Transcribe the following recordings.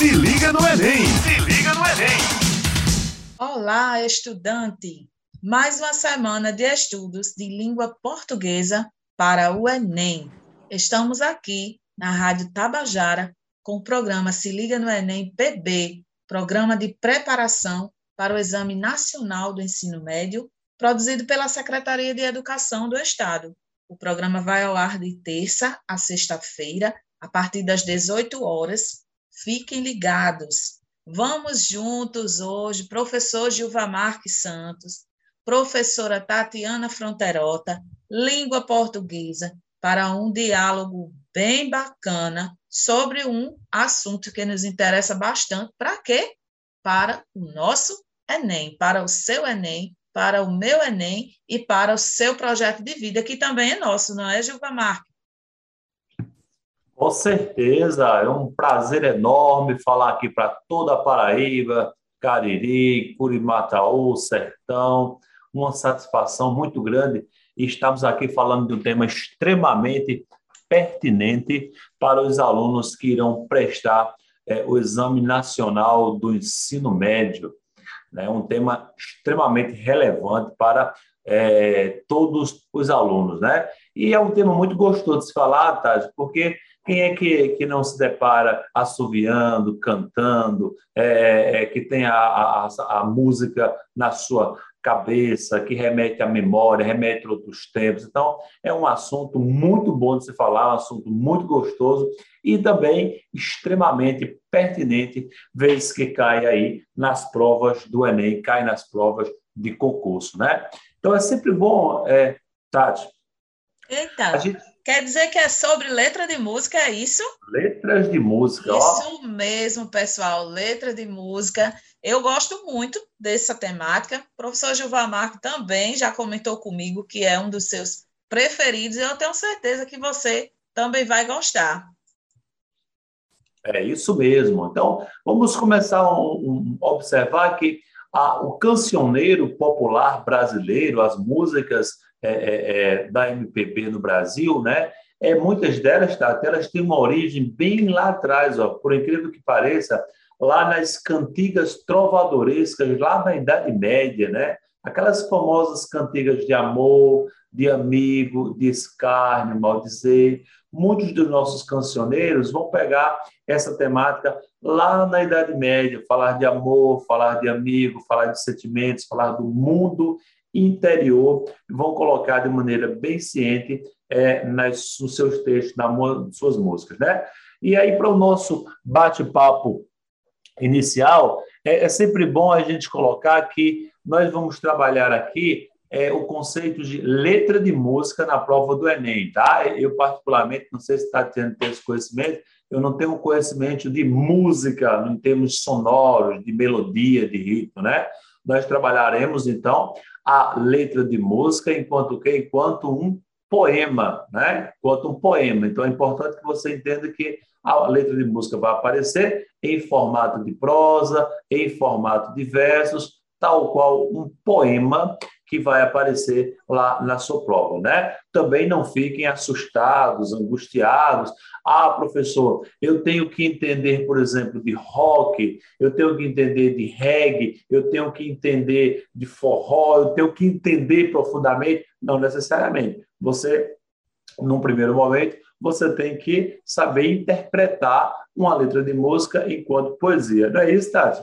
Se liga no Enem! Se liga no Enem! Olá, estudante! Mais uma semana de estudos de língua portuguesa para o Enem. Estamos aqui na Rádio Tabajara com o programa Se Liga no Enem PB, Programa de Preparação para o Exame Nacional do Ensino Médio, produzido pela Secretaria de Educação do Estado. O programa vai ao ar de terça a sexta-feira, a partir das 18 horas. Fiquem ligados. Vamos juntos hoje, professor Gilva Marques Santos, professora Tatiana Fronterota, língua portuguesa, para um diálogo bem bacana sobre um assunto que nos interessa bastante. Para quê? Para o nosso Enem, para o seu Enem, para o meu Enem e para o seu projeto de vida, que também é nosso, não é, Gilva Marques? Com certeza, é um prazer enorme falar aqui para toda a Paraíba, Cariri, Curimataú, Sertão, uma satisfação muito grande e estamos aqui falando de um tema extremamente pertinente para os alunos que irão prestar é, o Exame Nacional do Ensino Médio. É um tema extremamente relevante para é, todos os alunos, né? E é um tema muito gostoso de se falar, Tati, porque quem é que, que não se depara assoviando, cantando, é, é, que tem a, a, a música na sua cabeça, que remete à memória, remete a outros tempos. Então, é um assunto muito bom de se falar, um assunto muito gostoso e também extremamente pertinente, vez que cai aí nas provas do Enem, cai nas provas de concurso, né? Então, é sempre bom, é, Tati. Eita, gente... quer dizer que é sobre letra de música, é isso? Letras de música, Isso ó. mesmo, pessoal, letra de música. Eu gosto muito dessa temática. O professor Gilvar Marco também já comentou comigo que é um dos seus preferidos e eu tenho certeza que você também vai gostar. É isso mesmo. Então, vamos começar a um, um, observar que a, o cancioneiro popular brasileiro, as músicas é, é, é da MPB no Brasil, né? É, muitas delas, tá, elas têm uma origem bem lá atrás, ó, por incrível que pareça, lá nas cantigas trovadorescas, lá na Idade Média, né? Aquelas famosas cantigas de amor, de amigo, de escárnio, maldizer. Muitos dos nossos cancioneiros vão pegar essa temática lá na Idade Média, falar de amor, falar de amigo, falar de sentimentos, falar do mundo interior, vão colocar de maneira bem ciente é, nas, nos seus textos, nas suas músicas, né? E aí, para o nosso bate-papo inicial, é, é, sempre bom a gente colocar que nós vamos trabalhar aqui é, o conceito de letra de música na prova do Enem, tá? Eu, particularmente, não sei se está tendo esse conhecimento, eu não tenho conhecimento de música em termos sonoros, de melodia, de ritmo, né? Nós trabalharemos, então, a letra de música enquanto que enquanto um poema, né? Enquanto um poema. Então, é importante que você entenda que a letra de música vai aparecer em formato de prosa, em formato de versos, tal qual um poema que vai aparecer lá na sua prova, né? Também não fiquem assustados, angustiados. Ah, professor, eu tenho que entender, por exemplo, de rock, eu tenho que entender de reggae, eu tenho que entender de forró, eu tenho que entender profundamente. Não necessariamente. Você, num primeiro momento, você tem que saber interpretar uma letra de música enquanto poesia. Não é isso, Tati?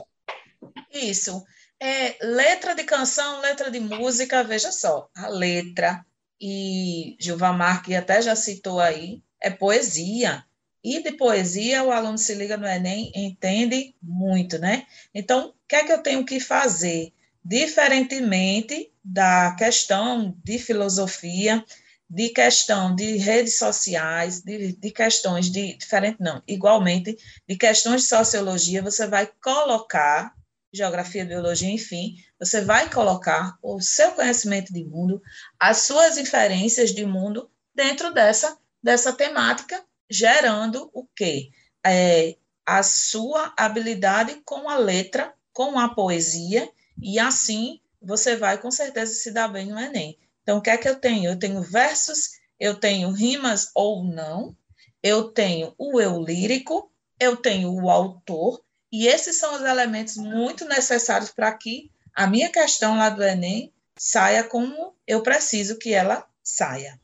Isso. É, letra de canção, letra de música, veja só, a letra, e Gilvan Marques até já citou aí, é poesia. E de poesia, o aluno se liga no Enem, entende muito, né? Então, o que é que eu tenho que fazer? Diferentemente da questão de filosofia, de questão de redes sociais, de, de questões de diferente não, igualmente de questões de sociologia, você vai colocar geografia, biologia, enfim, você vai colocar o seu conhecimento de mundo, as suas inferências de mundo dentro dessa dessa temática, gerando o quê? É, a sua habilidade com a letra, com a poesia, e assim você vai com certeza se dar bem no Enem. Então, o que é que eu tenho? Eu tenho versos, eu tenho rimas ou não, eu tenho o eu lírico, eu tenho o autor E esses são os elementos muito necessários para que a minha questão lá do Enem saia como eu preciso que ela saia.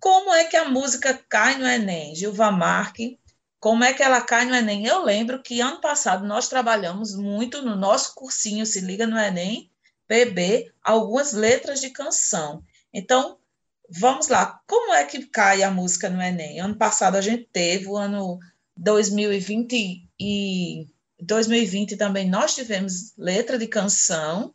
Como é que a música cai no Enem? Gilva Marque, como é que ela cai no Enem? Eu lembro que ano passado nós trabalhamos muito no nosso cursinho Se Liga no Enem, PB, algumas letras de canção. Então, vamos lá. Como é que cai a música no Enem? Ano passado a gente teve, o ano 2020 e 2020 também nós tivemos letra de canção.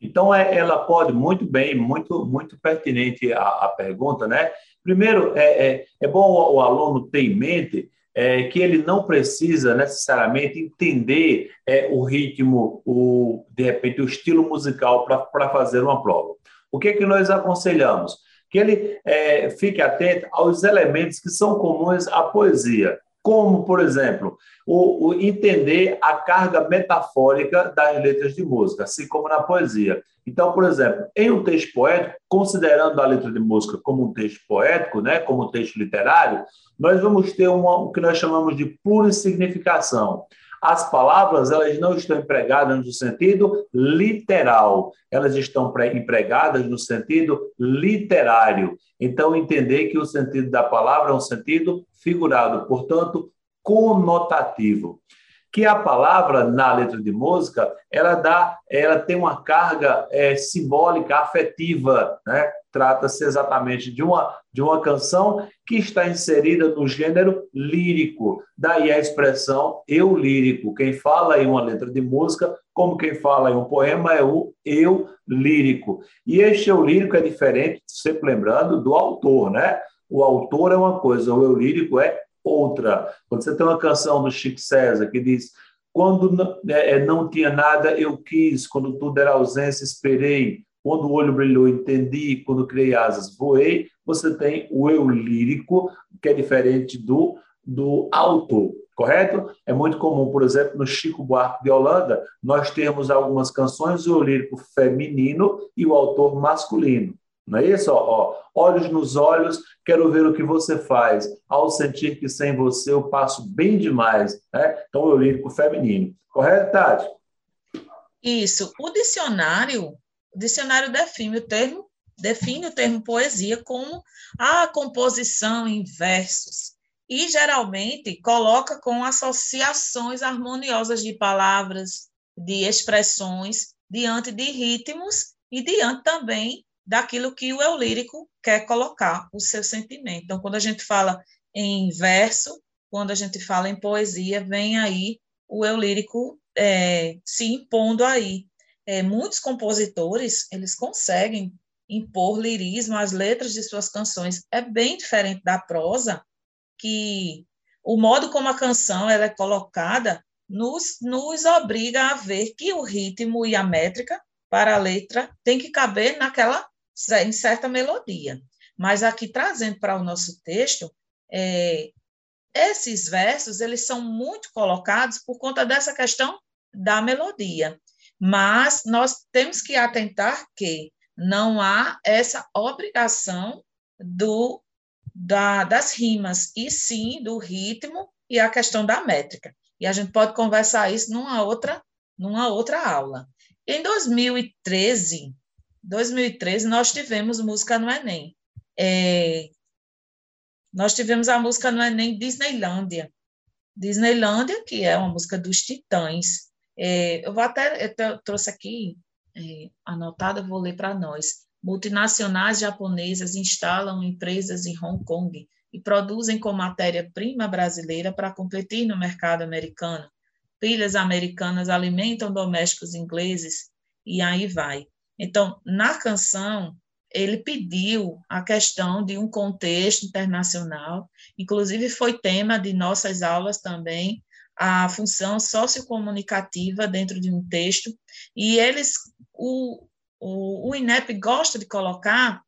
Então, é, ela pode muito bem, muito, muito pertinente a, a pergunta, né? Primeiro, é, é, é bom o, aluno ter em mente é, que ele não precisa necessariamente entender é, o ritmo, o, de repente, o estilo musical para fazer uma prova. O que, é que nós aconselhamos? Que ele fique atento aos elementos que são comuns à poesia como, por exemplo, o, o, entender a carga metafórica das letras de música, assim como na poesia. Então, por exemplo, em um texto poético, considerando a letra de música como um texto poético, né, como um texto literário, nós vamos ter uma, o que nós chamamos de plurissignificação. As palavras elas não estão empregadas no sentido literal, elas estão empregadas no sentido literário. Então, entender que o sentido da palavra é um sentido figurado, portanto, conotativo. Que a palavra na letra de música ela dá, ela tem uma carga é, simbólica, afetiva, né? Trata-se exatamente de uma de uma canção que está inserida no gênero lírico. Daí a expressão eu lírico. Quem fala em uma letra de música, como quem fala em um poema, é o eu lírico. E este eu lírico é diferente, sempre lembrando, do autor, né? O autor é uma coisa, o eu lírico é outra. Quando você tem uma canção do Chico César que diz quando não, é, é, não tinha nada, eu quis, quando tudo era ausência, esperei. Quando o olho brilhou, entendi. Quando criei asas, voei. Você tem o eu lírico, que é diferente do, do autor, correto? É muito comum, por exemplo, no Chico Buarque de Holanda, nós temos algumas canções, o eu lírico feminino e o autor masculino. Não é isso? Ó, olhos nos olhos, quero ver o que você faz. Ao sentir que sem você eu passo bem demais. Né? Então, o lírico feminino. Correto, Tati? Isso. O dicionário o dicionário define o termo, define o termo poesia como a composição em versos e geralmente coloca com associações harmoniosas de palavras, de expressões, diante de ritmos e diante também daquilo que o eu lírico quer colocar, o seu sentimento. Então, quando a gente fala em verso, quando a gente fala em poesia, vem aí o eu lírico é, se impondo aí é, muitos compositores eles conseguem impor lirismo às letras de suas canções. É bem diferente da prosa, que o modo como a canção ela é colocada nos, nos obriga a ver que o ritmo e a métrica para a letra tem que caber naquela em certa melodia. Mas aqui trazendo para o nosso texto, é, esses versos eles são muito colocados por conta dessa questão da melodia. Mas nós temos que atentar que não há essa obrigação do, da, das rimas, e sim do ritmo e a questão da métrica. E a gente pode conversar isso numa outra, numa outra aula. Em 2013, 2013 nós tivemos música no Enem. É, nós tivemos a música no Enem Disneylândia. Disneylândia, que é uma música dos Titãs. É, eu vou até, eu trouxe aqui é, anotado, eu vou ler para nós. Multinacionais japonesas instalam empresas em Hong Kong e produzem com matéria-prima brasileira para competir no mercado americano. Filhas americanas alimentam domésticos ingleses e aí vai. Então, na canção, ele pediu a questão de um contexto internacional, inclusive foi tema de nossas aulas também, a função sociocomunicativa dentro de um texto, e eles, o, o, o INEP gosta de colocar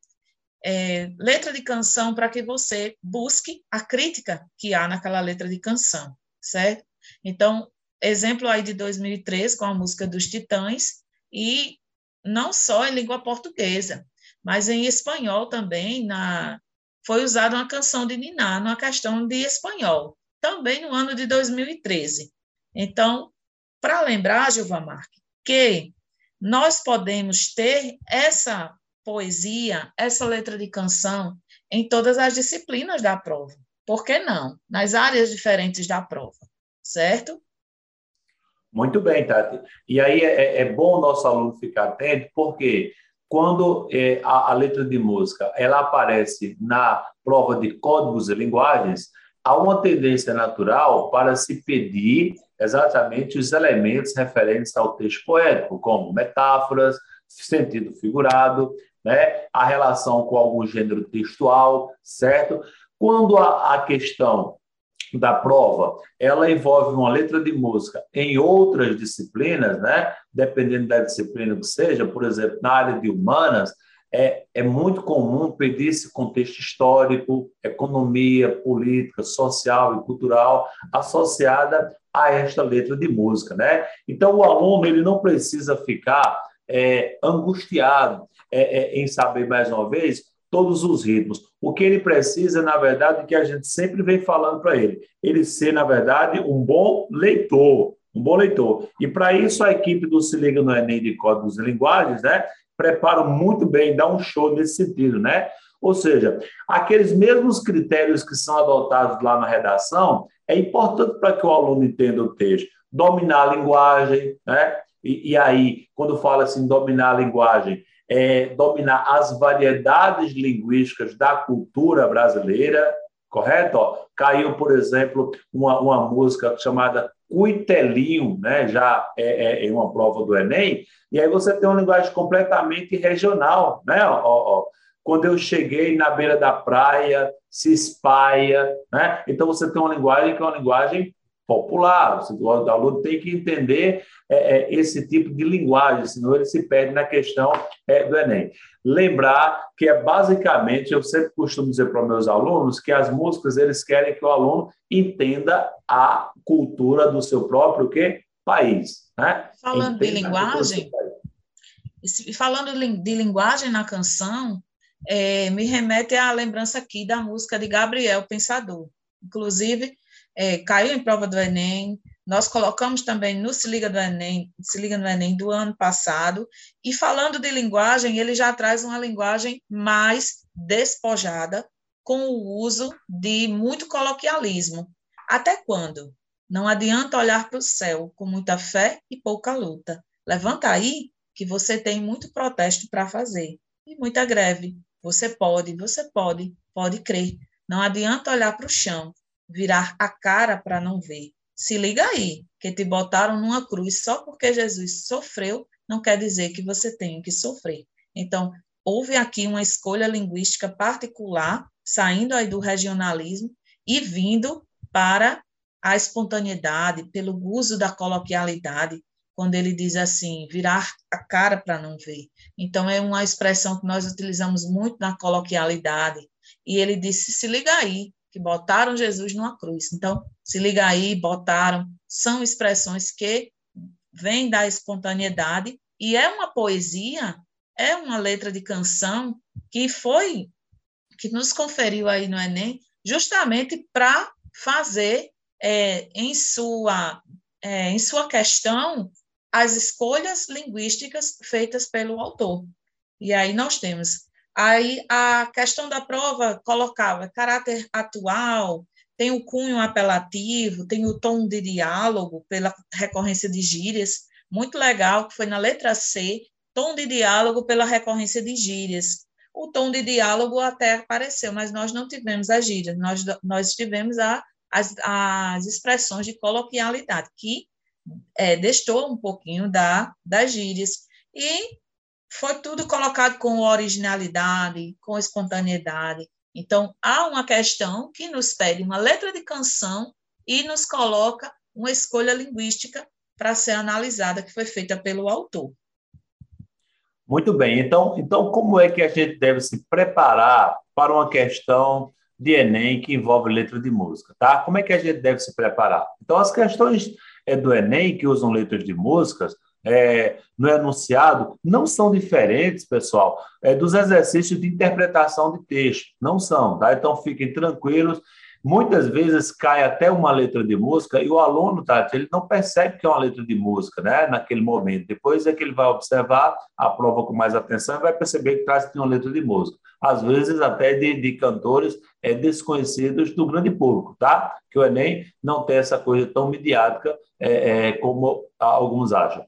é, letra de canção para que você busque a crítica que há naquela letra de canção, certo? Então, exemplo aí de 2003 com a música dos Titãs, e não só em língua portuguesa, mas em espanhol também, na, foi usada uma canção de Niná, numa questão de espanhol. Também no ano de 2013. Então, para lembrar, Gilva Marque, que nós podemos ter essa poesia, essa letra de canção em todas as disciplinas da prova. Por que não? Nas áreas diferentes da prova, certo? Muito bem, Tati. E aí é, é, é bom o nosso aluno ficar atento, porque quando é, a, a, letra de música ela aparece na prova de códigos e linguagens, há uma tendência natural para se pedir exatamente os elementos referentes ao texto poético, como metáforas, sentido figurado, né, a relação com algum gênero textual, certo? Quando a, a questão da prova, ela envolve uma letra de música em outras disciplinas, né? Dependendo da disciplina que seja, por exemplo, na área de humanas, é, é muito comum pedir esse contexto histórico, economia, política, social e cultural associada a esta letra de música, né? Então, o aluno ele não precisa ficar é, angustiado é, é, em saber, mais uma vez, todos os ritmos. O que ele precisa, na verdade, é que a gente sempre vem falando para ele, ele ser, na verdade, um bom leitor, um bom leitor. E para isso a equipe do Se Liga no Enem de Códigos e Linguagens, né, prepara muito bem, dá um show nesse sentido, né? Ou seja, aqueles mesmos critérios que são adotados lá na redação, é importante para que o aluno entenda o texto. Dominar a linguagem, né? E, e aí, quando fala assim, dominar a linguagem, é dominar as variedades linguísticas da cultura brasileira, correto? Ó, caiu, por exemplo, uma, uma música chamada Cuitelinho, né? já é, é, é, uma prova do Enem, e aí você tem uma linguagem completamente regional, né? Ó, ó, quando eu cheguei na beira da praia, se espalha, né? Então você tem uma linguagem que é uma linguagem popular. O aluno tem que entender é, é, esse tipo de linguagem, senão ele se perde na questão é, do Enem. Lembrar que é basicamente, eu sempre costumo dizer para os meus alunos que as músicas eles querem que o aluno entenda a cultura do seu próprio que, país. Né? Falando entenda de linguagem, falando de linguagem na canção, é, me remete à lembrança aqui da música de Gabriel Pensador. Inclusive, é, caiu em prova do Enem, nós colocamos também no Se Liga do Enem, Se Liga no Enem do ano passado, e falando de linguagem, ele já traz uma linguagem mais despojada, com o uso de muito coloquialismo. Até quando? Não adianta olhar para o céu com muita fé e pouca luta. Levanta aí que você tem muito protesto para fazer e muita greve. Você pode, você pode, pode crer. Não adianta olhar para o chão virar a cara para não ver. Se liga aí, que te botaram numa cruz só porque Jesus sofreu, não quer dizer que você tenha que sofrer. Então, houve aqui uma escolha linguística particular, saindo aí do regionalismo e vindo para a espontaneidade, pelo uso da coloquialidade, quando ele diz assim, virar a cara para não ver. Então, é uma expressão que nós utilizamos muito na coloquialidade. E ele disse: se liga aí, que botaram Jesus numa cruz. Então, se liga aí, botaram, são expressões que vêm da espontaneidade e é uma poesia, é uma letra de canção que foi que nos conferiu aí no Enem, justamente para fazer é, em sua é, em sua questão as escolhas linguísticas feitas pelo autor. E aí nós temos Aí a questão da prova colocava caráter atual, tem o cunho apelativo, tem o tom de diálogo pela recorrência de gírias, muito legal, que foi na letra C, tom de diálogo pela recorrência de gírias. O tom de diálogo até apareceu, mas nós não tivemos as gírias, nós, nós tivemos a, as, as expressões de coloquialidade, que é, um pouquinho da, das gírias. E foi tudo colocado com originalidade, com espontaneidade. Então, há uma questão que nos pede uma letra de canção e nos coloca uma escolha linguística para ser analisada, que foi feita pelo autor. Muito bem. Então, então, como é que a gente deve se preparar para uma questão de Enem que envolve letra de música, tá? Como é que a gente deve se preparar? Então, as questões é, do Enem que usam letras de músicas, é, no enunciado não são diferentes, pessoal, é, dos exercícios de interpretação de texto. Não são, tá? Então fiquem tranquilos. muitas vezes cai até uma letra de música e o aluno, Tati, ele não percebe que é uma letra de música, né, naquele momento. Depois é que ele vai observar a prova com mais atenção e vai perceber que traz uma letra de música. Às vezes até de, de cantores é, desconhecidos do grande público, tá? Que o Enem não tem essa coisa tão midiática é, é, como alguns acham.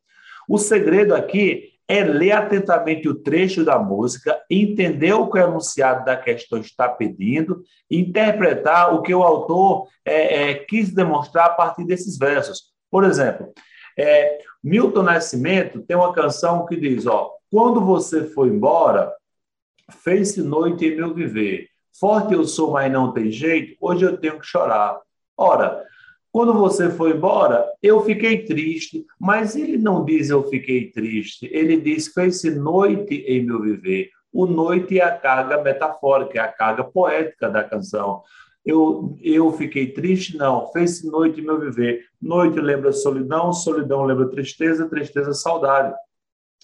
O segredo aqui é ler atentamente o trecho da música, entender o que o enunciado da questão está pedindo, interpretar o que o autor é, é, quis demonstrar a partir desses versos. Por exemplo, é, Milton Nascimento tem uma canção que diz: ó, quando você foi embora, fez-se noite em meu viver. Forte eu sou, mas não tem jeito, hoje eu tenho que chorar. Ora, quando você foi embora, eu fiquei triste, mas ele não diz eu fiquei triste, ele diz fez-se noite em meu viver. O noite é a carga metafórica, é a carga poética da canção. Eu, eu fiquei triste? Não. Fez-se noite em meu viver. Noite lembra solidão, solidão lembra tristeza, tristeza saudade.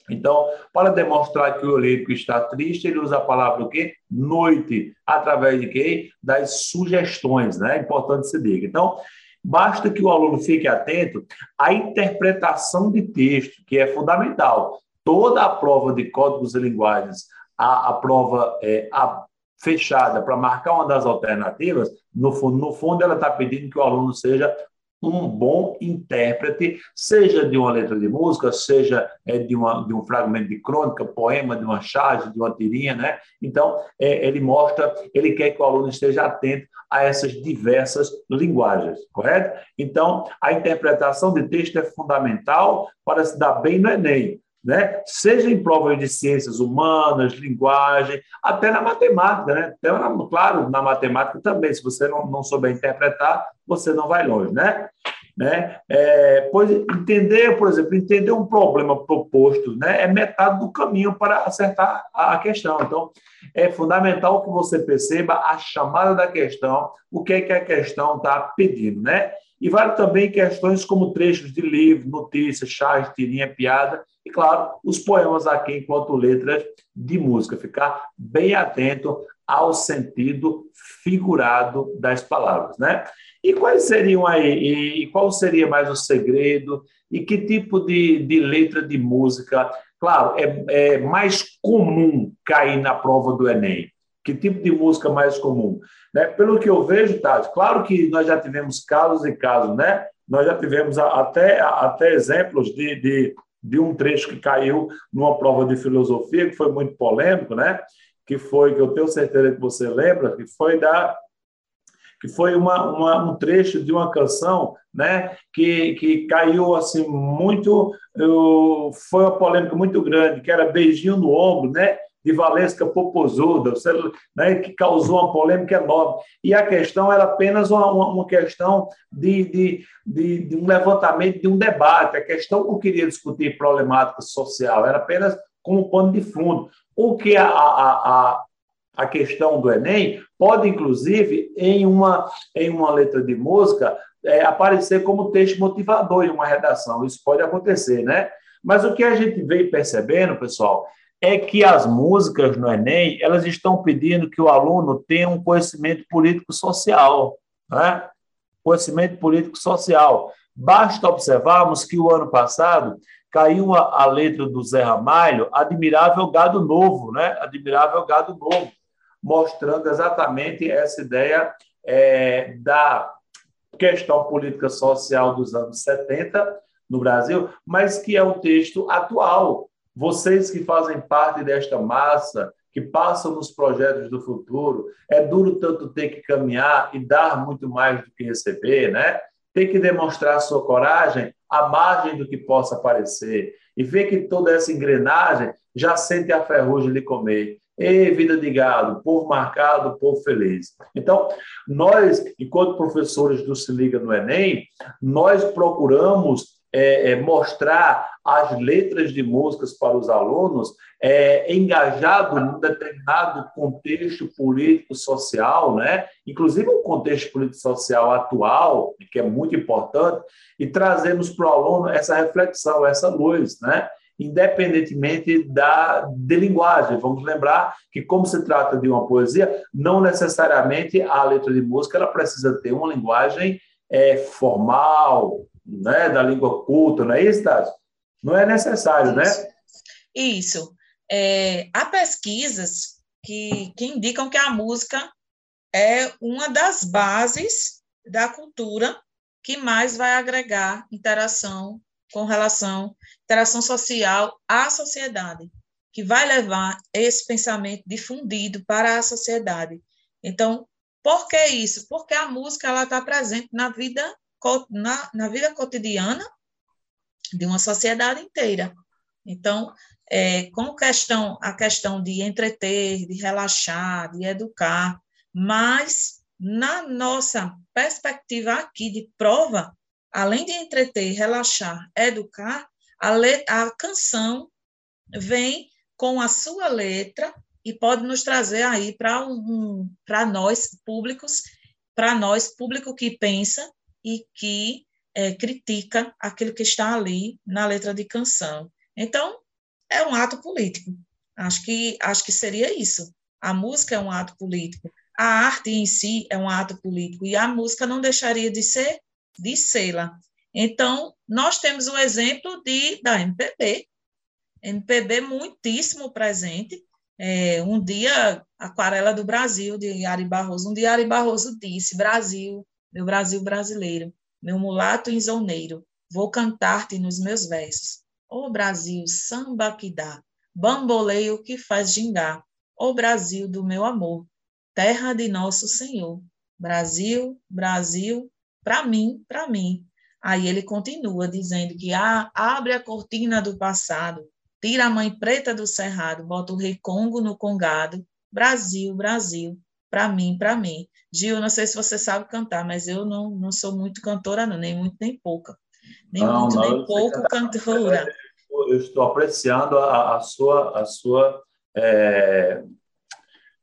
Então, para demonstrar que o lírico está triste, ele usa a palavra o quê? Noite, através de quê? Das sugestões, né? É importante se diga. Então, Basta que o aluno fique atento à interpretação de texto, que é fundamental. Toda a prova de códigos e linguagens, a, a prova é, a, fechada para marcar uma das alternativas, no fundo, no fundo ela está pedindo que o aluno seja um bom intérprete, seja de uma letra de música, seja é, de, uma, de um fragmento de crônica, poema, de uma charge, de uma tirinha, né? Então, é, ele mostra, ele quer que o aluno esteja atento a essas diversas linguagens, correto? Então, a interpretação de texto é fundamental para se dar bem no Enem né? seja em provas de ciências humanas, linguagem, até na matemática. Né? Até na, claro, na matemática também, se você não, não souber interpretar, você não vai longe. Né? Né? É, pois entender, por exemplo, entender um problema proposto né, é metade do caminho para acertar a questão. Então, é fundamental que você perceba a chamada da questão, o que é que a questão está pedindo. Né? E vale também questões como trechos de livro, notícias, chás, tirinha, piada, e, claro, os poemas aqui enquanto letras de música. Ficar bem atento ao sentido figurado das palavras, né? E quais seriam aí, e qual seria mais o segredo, e que tipo de, de letra de música, claro, é, é mais comum cair na prova do Enem? Que tipo de música mais comum? Né? Pelo que eu vejo, Tati, claro que nós já tivemos casos e casos, né? Nós já tivemos até, até exemplos de, de de um trecho que caiu numa prova de filosofia, que foi muito polêmico, né? que foi, que eu tenho certeza que você lembra, que foi da que foi uma, uma, um trecho de uma canção né, que, que caiu assim muito, eu, foi uma polêmica muito grande, que era Beijinho no Ombro, né? De Valesca Popozuda, né, que causou uma polêmica enorme. E a questão era apenas uma, uma questão de, de, de, de, um levantamento, de um debate. A questão não queria discutir problemática social, era apenas como pano de fundo. O que a, a, a, a questão do Enem pode, inclusive, em uma, em uma letra de música, é, aparecer como texto motivador em uma redação. Isso pode acontecer, né? Mas o que a gente veio percebendo, pessoal, é que as músicas no Enem elas estão pedindo que o aluno tenha um conhecimento político-social, né? conhecimento político-social. Basta observarmos que o ano passado caiu a, a, letra do Zé Ramalho, Admirável Gado Novo, né? Admirável Gado Novo, mostrando exatamente essa ideia é, da questão política social dos anos 70 no Brasil, mas que é um texto atual, vocês que fazem parte desta massa, que passam nos projetos do futuro, é duro tanto ter que caminhar e dar muito mais do que receber, né? Tem que demonstrar sua coragem à margem do que possa parecer e ver que toda essa engrenagem já sente a ferrugem de comer. E vida de gado, povo marcado, povo feliz. Então, nós, enquanto professores do Se Liga no Enem, nós procuramos é, é, mostrar as letras de músicas para os alunos é, engajado num determinado contexto político-social, né? inclusive um contexto político-social atual, que é muito importante, e trazemos para o aluno essa reflexão, essa luz. Né? independentemente da de linguagem. Vamos lembrar que, como se trata de uma poesia, não necessariamente a letra de música ela precisa ter uma linguagem é, formal, né, da língua culta, não é isso, Tati? Não é necessário, né? isso. né? Isso. É, há pesquisas que, que indicam que a música é uma das bases da cultura que mais vai agregar interação com relação, interação social à sociedade, que vai levar esse pensamento difundido para a sociedade. Então, por que isso? Porque a música ela está presente na vida, na, na vida cotidiana de uma sociedade inteira. Então, é, com questão, a questão de entreter, de relaxar, de educar, mas na nossa perspectiva aqui de prova, além de entreter, relaxar, educar, a, a canção vem com a sua letra e pode nos trazer aí para um, para nós públicos, para nós público que pensa e que é, critica aquilo que está ali na letra de canção. Então, é um ato político. Acho que acho que seria isso. A música é um ato político. A arte em si é um ato político e a música não deixaria de ser de sê-la. Então, nós temos o exemplo de, da MPB, MPB muitíssimo presente. É, um dia, Aquarela do Brasil, de Ari Barroso, um dia Ari Barroso disse, Brasil, meu Brasil brasileiro, meu mulato insoneiro, vou cantar-te nos meus versos. Ô oh, Brasil, samba que dá, bamboleio que faz gingar, ô oh, Brasil do meu amor, terra de nosso Senhor. Brasil, Brasil, para mim, para mim. Aí ele continua dizendo que ah, abre a cortina do passado, tira a mãe preta do cerrado, bota o rei Congo no congado. Brasil, Brasil, para mim, para mim. Gil, não sei se você sabe cantar, mas eu não, não sou muito cantora, não, nem muito nem pouca. Nem não, muito, não, nem pouco cantora. Eu estou apreciando a, a sua, a sua é,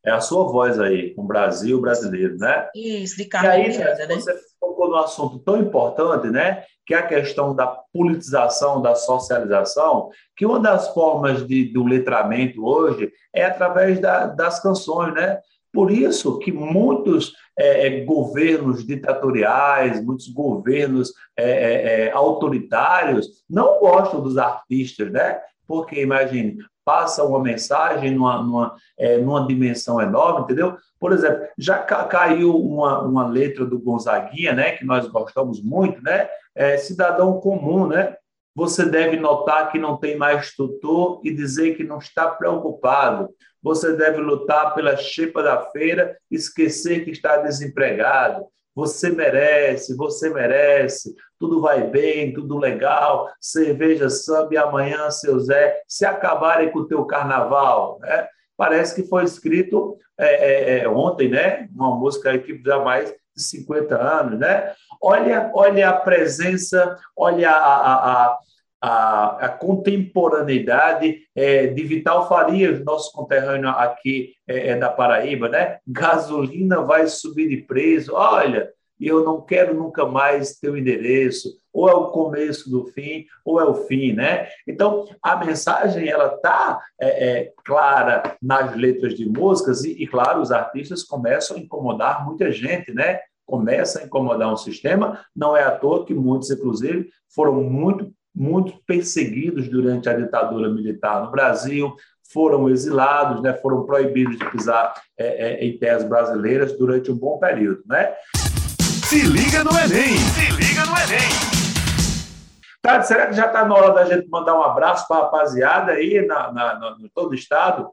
é a sua voz aí, com o Brasil brasileiro, né? Isso, de Carlos Miranda, né? Você tocou num assunto tão importante, né? Que é a questão da politização, da socialização, que uma das formas de, do letramento hoje é através da, das canções, né? Por isso que muitos é, é governos ditatoriais, muitos governos é, é, é, autoritários não gostam dos artistas, né? Porque, imagine, passa uma mensagem numa, numa, é, numa dimensão enorme, entendeu? Por exemplo, já ca caiu uma, uma letra do Gonzaguinha, né, que nós gostamos muito, né? É, cidadão comum, né? Você deve notar que não tem mais tutor e dizer que não está preocupado. Você deve lutar pela chepa da feira, esquecer que está desempregado. Você merece, você merece, tudo vai bem, tudo legal, cerveja, samba e amanhã, seu Zé, se acabarem com o teu carnaval, né? Parece que foi escrito é, é, é ontem, né? Uma música que já mais de 50 anos, né? Olha, olha a presença, olha a, a, a a, a contemporaneidade é, de Vital Farias, nosso conterrâneo aqui é, é, da Paraíba, né? Gasolina vai subir de preço. Olha, eu não quero nunca mais teu endereço. Ou é o começo do fim, ou é o fim, né? Então, a mensagem, ela está é, é, clara nas letras de músicas e, e, claro, os artistas começam a incomodar muita gente, né? Começa a incomodar um sistema. Não é à toa que muitos, inclusive, foram muito muito perseguidos durante a ditadura militar no Brasil, foram exilados, né, foram proibidos de pisar é, é, em terras brasileiras durante um bom período. Né? Se liga no Enem! Se liga no Enem! Tá, será que já está na hora da gente mandar um abraço para a rapaziada aí na, na, na, no todo o estado?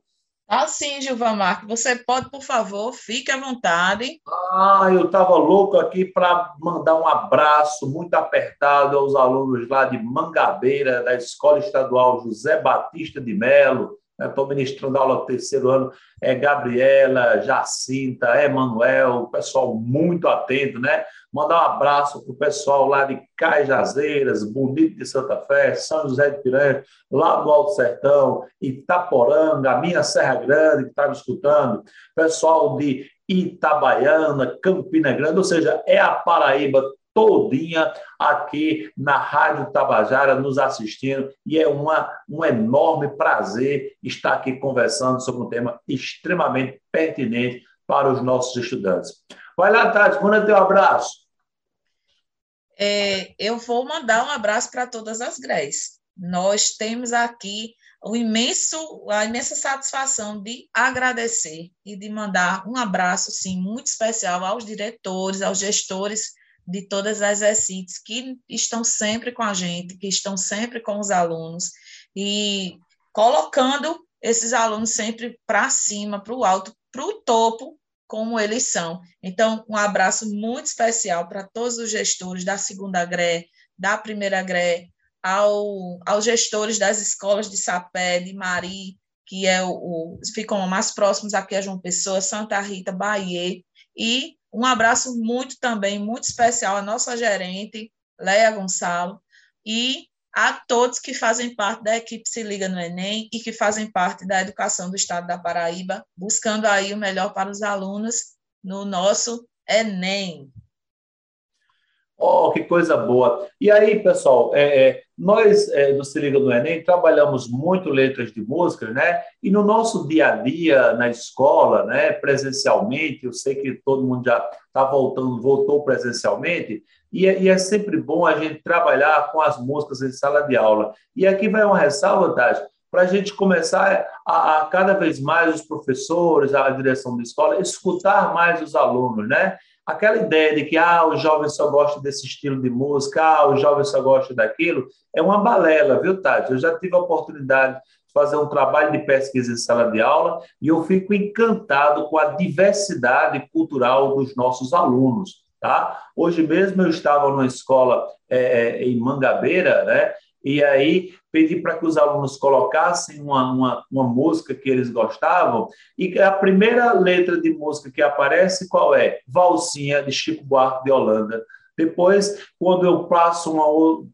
Ah, sim, Gilvamar, você pode, por favor, fique à vontade. Ah, eu estava louco aqui para mandar um abraço muito apertado aos alunos lá de Mangabeira, da Escola Estadual José Batista de Melo. Estou né? ministrando aula do terceiro ano. É Gabriela, Jacinta, Emanuel, pessoal muito atento, né? Mandar um abraço para o pessoal lá de Cajazeiras, Bonito de Santa Fé, São José de Piranha, lá do Alto Sertão, Itaporanga, a minha Serra Grande, que está me escutando, pessoal de Itabaiana, Campina Grande, ou seja, é a Paraíba todinha aqui na Rádio Tabajara nos assistindo e é uma, um enorme prazer estar aqui conversando sobre um tema extremamente pertinente para os nossos estudantes. Vai lá, Tati, manda teu abraço. É, eu vou mandar um abraço para todas as GREs. Nós temos aqui o imenso, a imensa satisfação de agradecer e de mandar um abraço, sim, muito especial aos diretores, aos gestores de todas as ECITs que estão sempre com a gente, que estão sempre com os alunos e colocando esses alunos sempre para cima, para o alto, para o topo, como eles são. Então, um abraço muito especial para todos os gestores da segunda GRE, da primeira GRE, ao, aos gestores das escolas de Sapé, de Mari, que é o, o, ficam mais próximos aqui a João Pessoa, Santa Rita, Bahia, e um abraço muito também, muito especial à nossa gerente, Leia Gonçalo, e a todos que fazem parte da equipe Se Liga no Enem e que fazem parte da educação do Estado da Paraíba, buscando aí o melhor para os alunos no nosso Enem. Oh, que coisa boa! E aí, pessoal, é, é, nós é, do Se Liga no Enem trabalhamos muito letras de música, né? E no nosso dia a dia, na escola, né, presencialmente, eu sei que todo mundo já está voltando, voltou presencialmente, e é, e é, sempre bom a gente trabalhar com as músicas em sala de aula. E aqui vai uma ressalva, Tati, para a gente começar a, a, cada vez mais os professores, a direção da escola, escutar mais os alunos, né? aquela ideia de que ah, o jovem só gosta desse estilo de música, ah, o jovem só gosta daquilo, é uma balela, viu, Tati? Eu já tive a oportunidade de fazer um trabalho de pesquisa em sala de aula e eu fico encantado com a diversidade cultural dos nossos alunos. Tá? Hoje mesmo eu estava numa escola é, é em Mangabeira, né? E aí pedi para que os alunos colocassem uma, uma, uma, música que eles gostavam, e a primeira letra de música que aparece, qual é? Valsinha, de Chico Buarque de Holanda. Depois, quando eu passo uma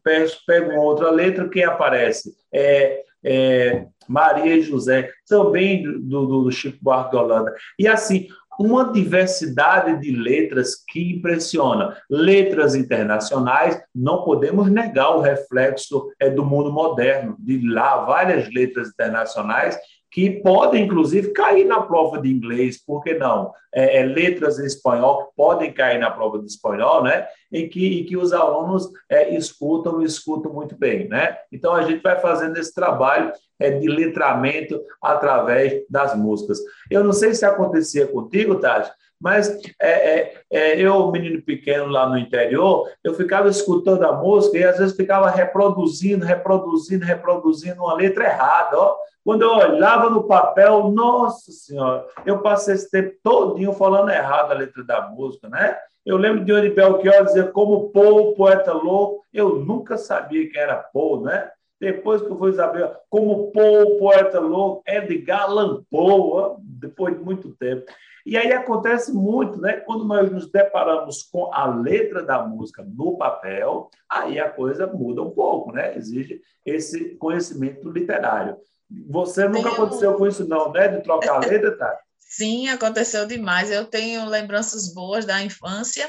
pego uma outra letra, quem aparece? É, é Maria e José, também do, do, do Chico Buarque de Holanda. E assim, uma diversidade de letras que impressiona. Letras internacionais, não podemos negar o reflexo é, do mundo moderno, de lá várias letras internacionais que podem, inclusive, cair na prova de inglês, por que não? É, é, letras em espanhol que podem cair na prova de espanhol, né? E que, que os alunos é, escutam e escutam muito bem, né? Então, a gente vai fazendo esse trabalho é, de letramento através das músicas. Eu não sei se acontecia contigo, Tati, mas é, é, é, eu, menino pequeno lá no interior, eu ficava escutando a música e às vezes ficava reproduzindo, reproduzindo, reproduzindo uma letra errada. Ó. Quando eu olhava no papel, nossa senhora, eu passei esse tempo todinho falando errado a letra da música, né? Eu lembro de Oni Belchior dizer como Paul, poeta louco, eu nunca sabia quem era Paul, né? Depois que eu fui saber como Paul, poeta louco, Edgar Allan Poe, depois de muito tempo. E aí acontece muito, né? Quando nós nos deparamos com a letra da música no papel, aí a coisa muda um pouco, né? Exige esse conhecimento literário. Você nunca aconteceu com isso, não, né? De trocar a letra, tá? Sim, aconteceu demais. Eu tenho lembranças boas da infância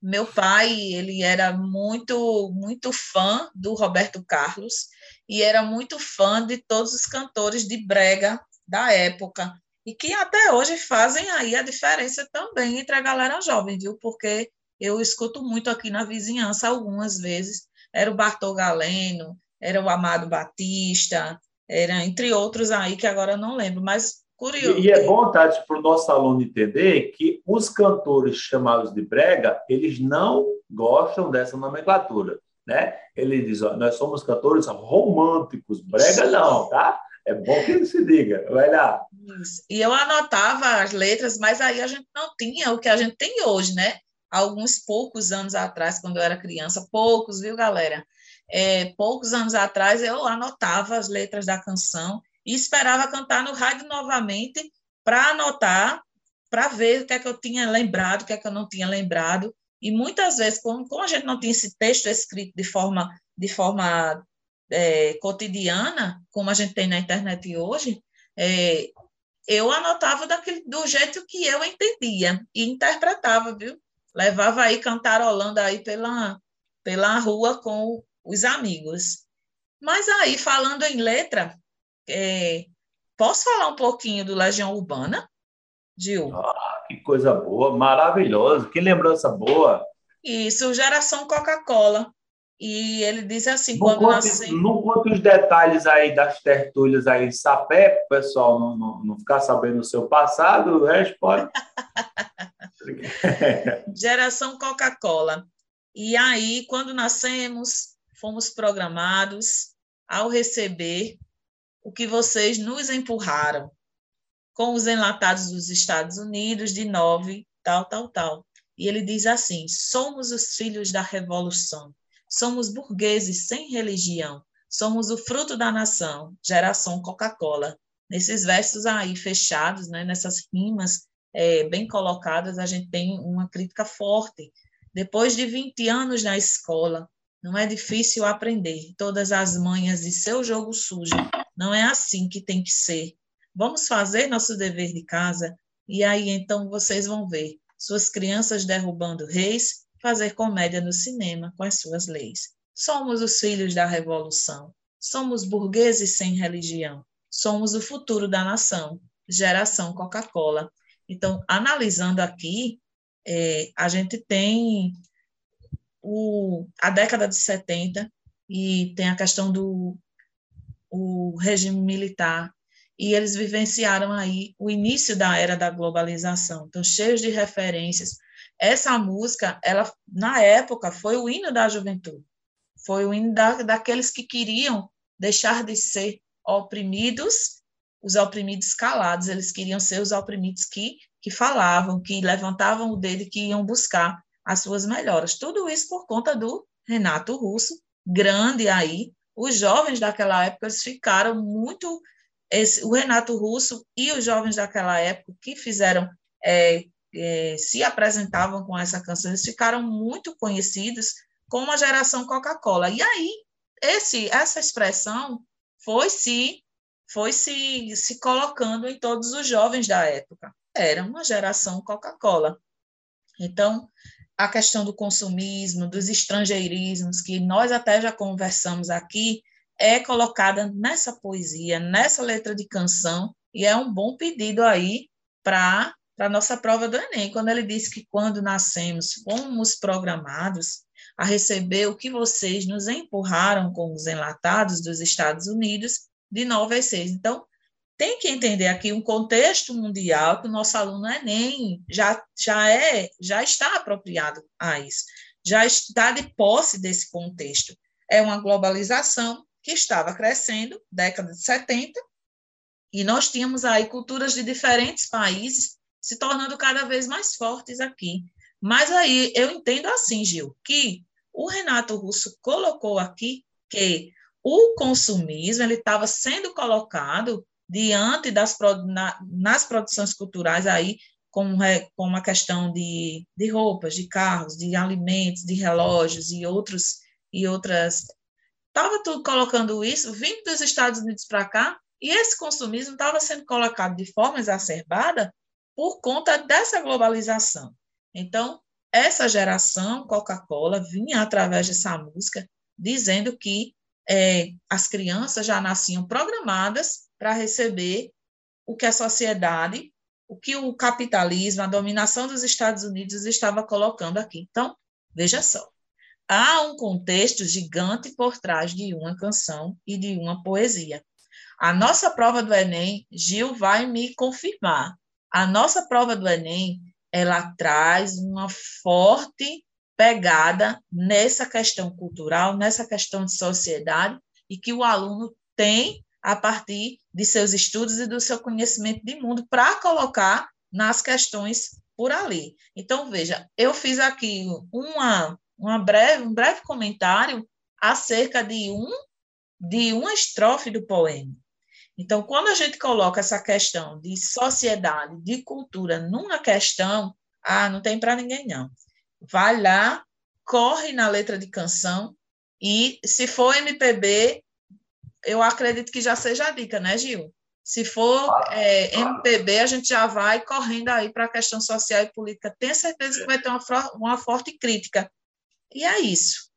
meu pai, ele era muito, muito fã do Roberto Carlos e era muito fã de todos os cantores de brega da época e que até hoje fazem aí a diferença também entre a galera jovem, viu? Porque eu escuto muito aqui na vizinhança algumas vezes. Era o Bartol Galeno, era o Amado Batista, era entre outros aí que agora não lembro, mas Curioso. E, e é bom, Tati, para o nosso aluno entender que os cantores chamados de brega, eles não gostam dessa nomenclatura, né? Ele diz, ó, nós somos cantores românticos, brega não, tá? É bom que ele se diga, vai lá. E eu anotava as letras, mas aí a gente não tinha o que a gente tem hoje, né? Alguns poucos anos atrás, quando eu era criança, poucos, viu, galera? É, poucos anos atrás eu anotava as letras da canção e esperava cantar no rádio novamente para anotar, para ver o que é que eu tinha lembrado, o que é que eu não tinha lembrado. E muitas vezes, como, como a gente não tinha esse texto escrito de forma, de forma é, cotidiana, como a gente tem na internet hoje, é, eu anotava daquele, do jeito que eu entendia e interpretava, viu? levava aí cantarolando aí pela, pela rua com os amigos. Mas aí, falando em letra, é, posso falar um pouquinho do Legião Urbana, Gil? Ah, que coisa boa, maravilhoso, que lembrança boa. Isso, Geração Coca-Cola. E ele diz assim, não quando conte. Não conte os detalhes aí das tertúlias aí em sapé, pessoal não, não, não, ficar sabendo o seu passado, o resto pode... Geração Coca-Cola. E aí, quando nascemos, fomos programados ao receber o que vocês nos empurraram, com os enlatados dos Estados Unidos de nove, tal, tal, tal. E ele diz assim: somos os filhos da revolução Somos burgueses sem religião. Somos o fruto da nação, geração Coca-Cola. Nesses versos aí fechados, né, nessas rimas é, bem colocadas, a gente tem uma crítica forte. Depois de 20 anos na escola, não é difícil aprender todas as manhas de seu jogo sujo. Não é assim que tem que ser. Vamos fazer nosso dever de casa e aí então vocês vão ver suas crianças derrubando reis fazer comédia no cinema com as suas leis. Somos os filhos da revolução. Somos burgueses sem religião. Somos o futuro da nação. Geração Coca-Cola. Então, analisando aqui, é, a gente tem o, a década de 70 e tem a questão do o regime militar e eles vivenciaram aí o início da era da globalização, então cheios de referências essa música, ela na época foi o hino da juventude, foi o hino da, daqueles que queriam deixar de ser oprimidos, os oprimidos calados, eles queriam ser os oprimidos que que falavam, que levantavam o dedo que iam buscar as suas melhoras. Tudo isso por conta do Renato Russo, grande aí. Os jovens daquela época eles ficaram muito. Esse, o Renato Russo e os jovens daquela época que fizeram é, é, se apresentavam com essa canção, eles ficaram muito conhecidos como a geração Coca-Cola. E aí, esse, essa expressão foi se foi se, se colocando em todos os jovens da época. Era uma geração Coca-Cola. Então, a questão do consumismo, dos estrangeirismos, que nós até já conversamos aqui, é colocada nessa poesia, nessa letra de canção, e é um bom pedido aí para para a nossa prova do Enem, quando ele disse que quando nascemos fomos programados a receber o que vocês nos empurraram com os enlatados dos Estados Unidos de 9 a 6. Então, tem que entender aqui um contexto mundial que o nosso aluno Enem já, já, é, já está apropriado a isso, já está de posse desse contexto. É uma globalização que estava crescendo, década de 70, e nós tínhamos aí culturas de diferentes países se tornando cada vez mais fortes aqui. Mas aí eu entendo assim, Gil, que o Renato Russo colocou aqui que o consumismo ele estava sendo colocado diante das na, nas produções culturais aí como, como a questão de, de roupas, de carros, de alimentos, de relógios e outros e outras estava tudo colocando isso vindo dos Estados Unidos para cá e esse consumismo estava sendo colocado de forma exacerbada por conta dessa globalização. Então, essa geração Coca-Cola vinha através dessa música dizendo que é, as crianças já nasciam programadas para receber o que a sociedade, o que o capitalismo, a dominação dos Estados Unidos estava colocando aqui. Então, veja só, há um contexto gigante por trás de uma canção e de uma poesia. A nossa prova do Enem, Gil vai me confirmar, a nossa prova do Enem, ela traz uma forte pegada nessa questão cultural, nessa questão de sociedade, e que o aluno tem a partir de seus estudos e do seu conhecimento de mundo para colocar nas questões por ali. Então, veja, eu fiz aqui uma, uma breve, um breve comentário acerca de um de uma estrofe do poema. Então, quando a gente coloca essa questão de sociedade, de cultura numa questão, ah, não tem para ninguém não. Vai lá, corre na letra de canção e se for MPB, eu acredito que já seja a dica, né, Gil? Se for é, MPB, a gente já vai correndo aí para a questão social e política. Tenho certeza que vai ter uma, uma forte crítica. E é isso.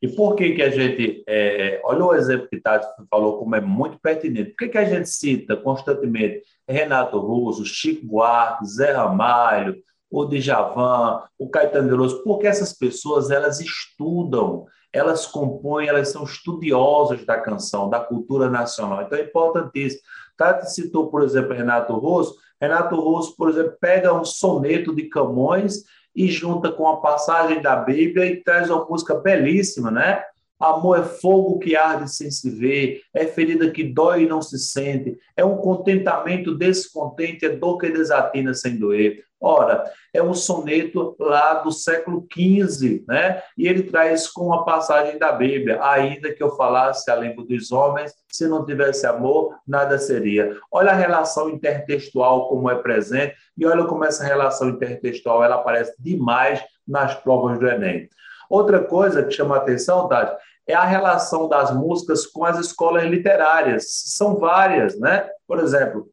E por que, que a gente. É, olha o exemplo que Tati falou, como é muito pertinente. Por que, que a gente cita constantemente Renato Russo, Chico Buarque, Zé Ramalho, o Djavan, o Caetano Veloso? Porque essas pessoas elas estudam, elas compõem, elas são estudiosas da canção, da cultura nacional. Então é importantíssimo. Tati citou, por exemplo, Renato Russo. Renato Russo, por exemplo, pega um soneto de Camões e junta com a passagem da Bíblia e traz uma música belíssima, né? Amor é fogo que arde sem se ver, é ferida que dói e não se sente, é um contentamento descontente, é dor que desatina sem doer. Ora, é um soneto lá do século XV, né? E ele traz com a passagem da Bíblia, ainda que eu falasse a língua dos homens, se não tivesse amor, nada seria. Olha a relação intertextual como é presente e olha como essa relação intertextual ela aparece demais nas provas do Enem. Outra coisa que chama a atenção, Tati, é a relação das músicas com as escolas literárias. São várias, né? Por exemplo,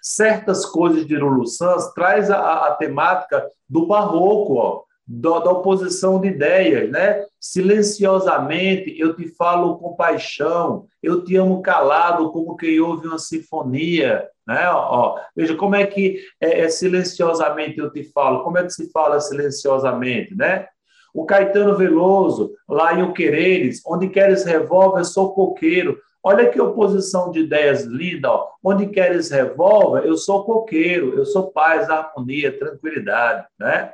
certas coisas de Lulu Sanz traz a, a temática do barroco, ó, da, da, oposição de ideias, né? Silenciosamente eu te falo com paixão, eu te amo calado como quem ouve uma sinfonia, né? Ó, veja como é que é, é, silenciosamente eu te falo, como é que se fala silenciosamente, né? O Caetano Veloso, lá em O Quereres, onde queres revólver, sou coqueiro. Olha que oposição de ideias linda, ó. Onde queres revólver, eu sou coqueiro, eu sou paz, harmonia, tranquilidade, né?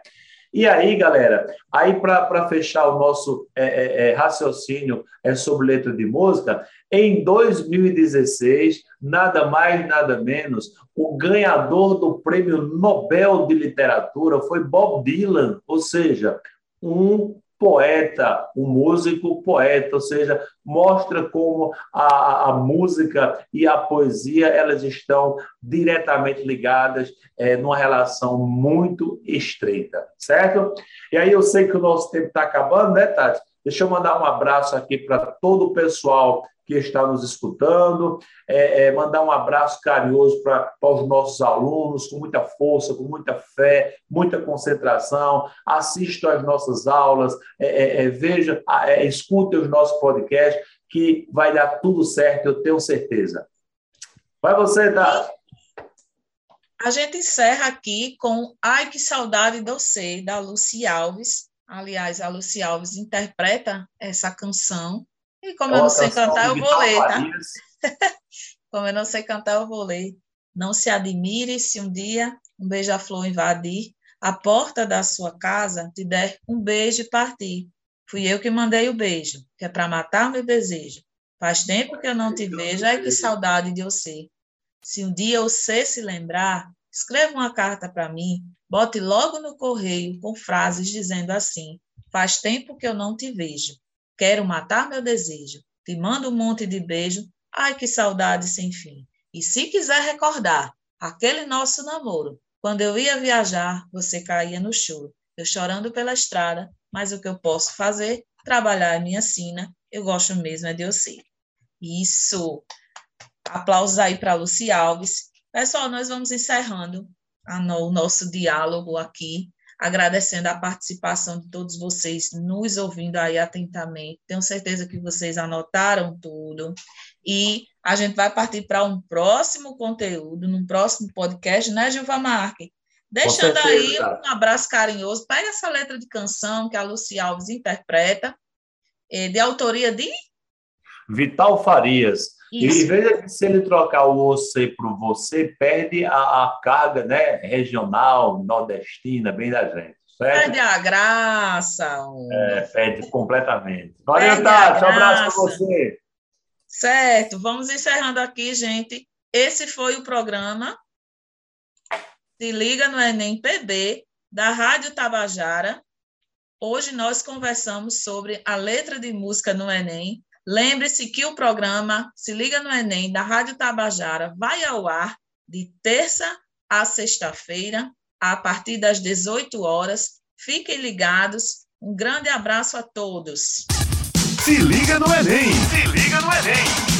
E aí, galera, aí para fechar o nosso é, é, é, raciocínio é, sobre letra de música, em 2016, nada mais, nada menos, o ganhador do Prêmio Nobel de Literatura foi Bob Dylan, ou seja, um poeta, um músico poeta, ou seja, mostra como a, a música e a poesia elas estão diretamente ligadas é, numa relação muito estreita, certo? E aí eu sei que o nosso tempo está acabando, né, Tati? Deixa eu mandar um abraço aqui para todo o pessoal que está nos escutando, é, é, mandar um abraço carinhoso para os nossos alunos, com muita força, com muita fé, muita concentração. Assista às nossas aulas, é, é, é veja, é, escute os nossos podcasts, que vai dar tudo certo, eu tenho certeza. Vai você, Dado. A gente encerra aqui com Ai Que Saudade do Você, da Luci Alves. Aliás, a Luci Alves interpreta essa canção e como eu não sei cantar, eu vou ler, tá? como eu não sei cantar, eu vou ler. Não se admire se um dia um beija-flor invadir a porta da sua casa, te der um beijo e partir. Fui eu que mandei o beijo, que é para matar meu desejo. Faz tempo que eu não te vejo, ai que saudade de você. Se um dia você se lembrar, escreva uma carta para mim, bote logo no correio com frases dizendo assim: Faz tempo que eu não te vejo. Quero matar meu desejo. Te mando um monte de beijo. Ai, que saudade sem fim. E se quiser recordar aquele nosso namoro, quando eu ia viajar, você caía no choro. Eu chorando pela estrada, mas o que eu posso fazer? Trabalhar é minha sina. Eu gosto mesmo é de você. Isso. Aplausos aí para Luci Alves. Pessoal, nós vamos encerrando o nosso diálogo aqui agradecendo a participação de todos vocês, nos ouvindo aí atentamente. Tenho certeza que vocês anotaram tudo. E a gente vai partir para um próximo conteúdo, num próximo podcast, né, Gilva Marque? Deixando aí um abraço carinhoso. Pega essa letra de canção que a Luci Alves interpreta, eh, de autoria de Vital Farias. Isso. E veja que se ele trocar o você para o você, perde a, a, carga né, regional, nordestina, bem da gente. Certo? Perde a graça. É, perde completamente. Valeu, Tati. Um abraço para você. Certo, vamos encerrando aqui, gente. Esse foi o programa Se Liga no Enem PB, da Rádio Tabajara. Hoje nós conversamos sobre a letra de música no Enem Lembre-se que o programa Se Liga no Enem, da Rádio Tabajara, vai ao ar de terça a sexta-feira, a partir das 18 horas. Fiquem ligados. Um grande abraço a todos. Se liga no Enem! Se liga no Enem!